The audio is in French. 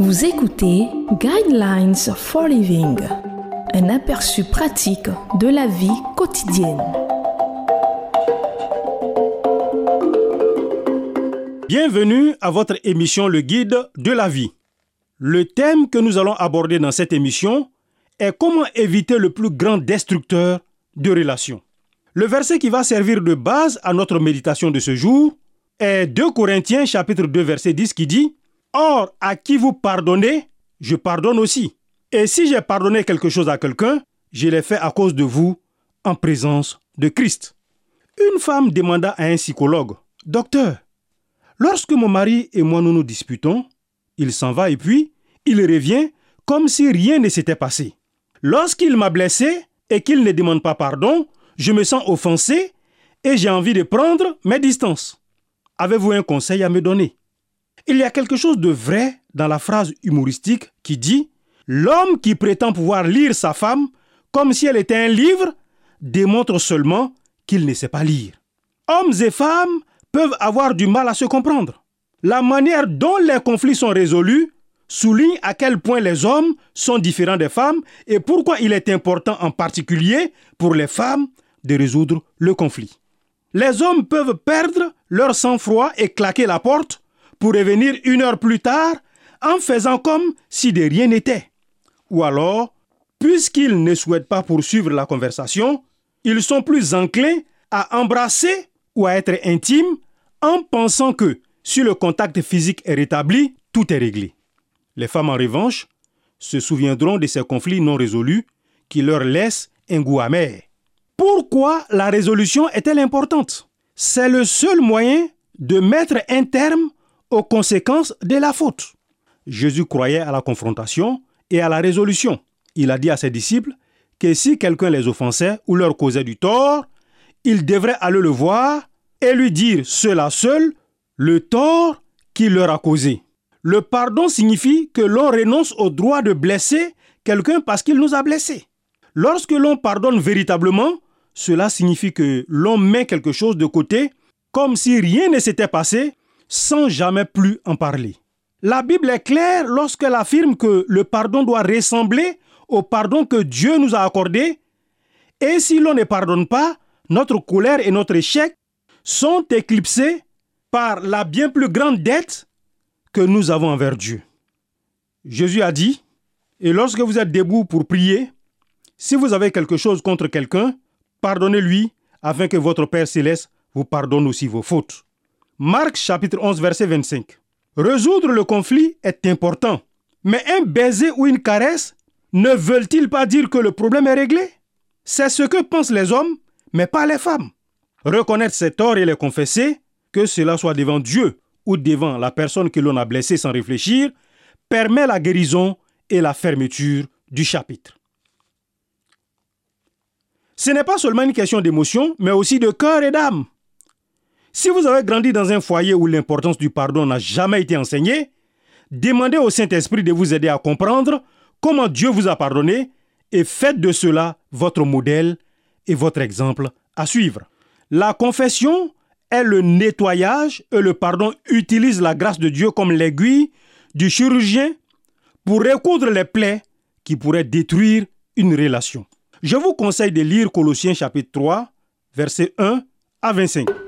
Vous écoutez Guidelines for Living, un aperçu pratique de la vie quotidienne. Bienvenue à votre émission Le Guide de la vie. Le thème que nous allons aborder dans cette émission est comment éviter le plus grand destructeur de relations. Le verset qui va servir de base à notre méditation de ce jour est 2 Corinthiens chapitre 2 verset 10 qui dit Or, à qui vous pardonnez, je pardonne aussi. Et si j'ai pardonné quelque chose à quelqu'un, je l'ai fait à cause de vous, en présence de Christ. Une femme demanda à un psychologue, Docteur, lorsque mon mari et moi nous nous disputons, il s'en va et puis il revient comme si rien ne s'était passé. Lorsqu'il m'a blessé et qu'il ne demande pas pardon, je me sens offensé et j'ai envie de prendre mes distances. Avez-vous un conseil à me donner? Il y a quelque chose de vrai dans la phrase humoristique qui dit L'homme qui prétend pouvoir lire sa femme comme si elle était un livre démontre seulement qu'il ne sait pas lire. Hommes et femmes peuvent avoir du mal à se comprendre. La manière dont les conflits sont résolus souligne à quel point les hommes sont différents des femmes et pourquoi il est important en particulier pour les femmes de résoudre le conflit. Les hommes peuvent perdre leur sang-froid et claquer la porte pour revenir une heure plus tard en faisant comme si de rien n'était. Ou alors, puisqu'ils ne souhaitent pas poursuivre la conversation, ils sont plus enclins à embrasser ou à être intimes en pensant que si le contact physique est rétabli, tout est réglé. Les femmes en revanche se souviendront de ces conflits non résolus qui leur laissent un goût amer. Pourquoi la résolution est-elle importante? C'est le seul moyen de mettre un terme aux conséquences de la faute. Jésus croyait à la confrontation et à la résolution. Il a dit à ses disciples que si quelqu'un les offensait ou leur causait du tort, ils devraient aller le voir et lui dire cela seul le tort qu'il leur a causé. Le pardon signifie que l'on renonce au droit de blesser quelqu'un parce qu'il nous a blessés. Lorsque l'on pardonne véritablement, cela signifie que l'on met quelque chose de côté comme si rien ne s'était passé sans jamais plus en parler. La Bible est claire lorsqu'elle affirme que le pardon doit ressembler au pardon que Dieu nous a accordé. Et si l'on ne pardonne pas, notre colère et notre échec sont éclipsés par la bien plus grande dette que nous avons envers Dieu. Jésus a dit, et lorsque vous êtes debout pour prier, si vous avez quelque chose contre quelqu'un, pardonnez-lui, afin que votre Père céleste vous pardonne aussi vos fautes. Marc chapitre 11 verset 25. Résoudre le conflit est important, mais un baiser ou une caresse ne veulent-ils pas dire que le problème est réglé? C'est ce que pensent les hommes, mais pas les femmes. Reconnaître ses torts et les confesser, que cela soit devant Dieu ou devant la personne que l'on a blessée sans réfléchir, permet la guérison et la fermeture du chapitre. Ce n'est pas seulement une question d'émotion, mais aussi de cœur et d'âme. Si vous avez grandi dans un foyer où l'importance du pardon n'a jamais été enseignée, demandez au Saint-Esprit de vous aider à comprendre comment Dieu vous a pardonné et faites de cela votre modèle et votre exemple à suivre. La confession est le nettoyage et le pardon utilise la grâce de Dieu comme l'aiguille du chirurgien pour recoudre les plaies qui pourraient détruire une relation. Je vous conseille de lire Colossiens chapitre 3, versets 1 à 25.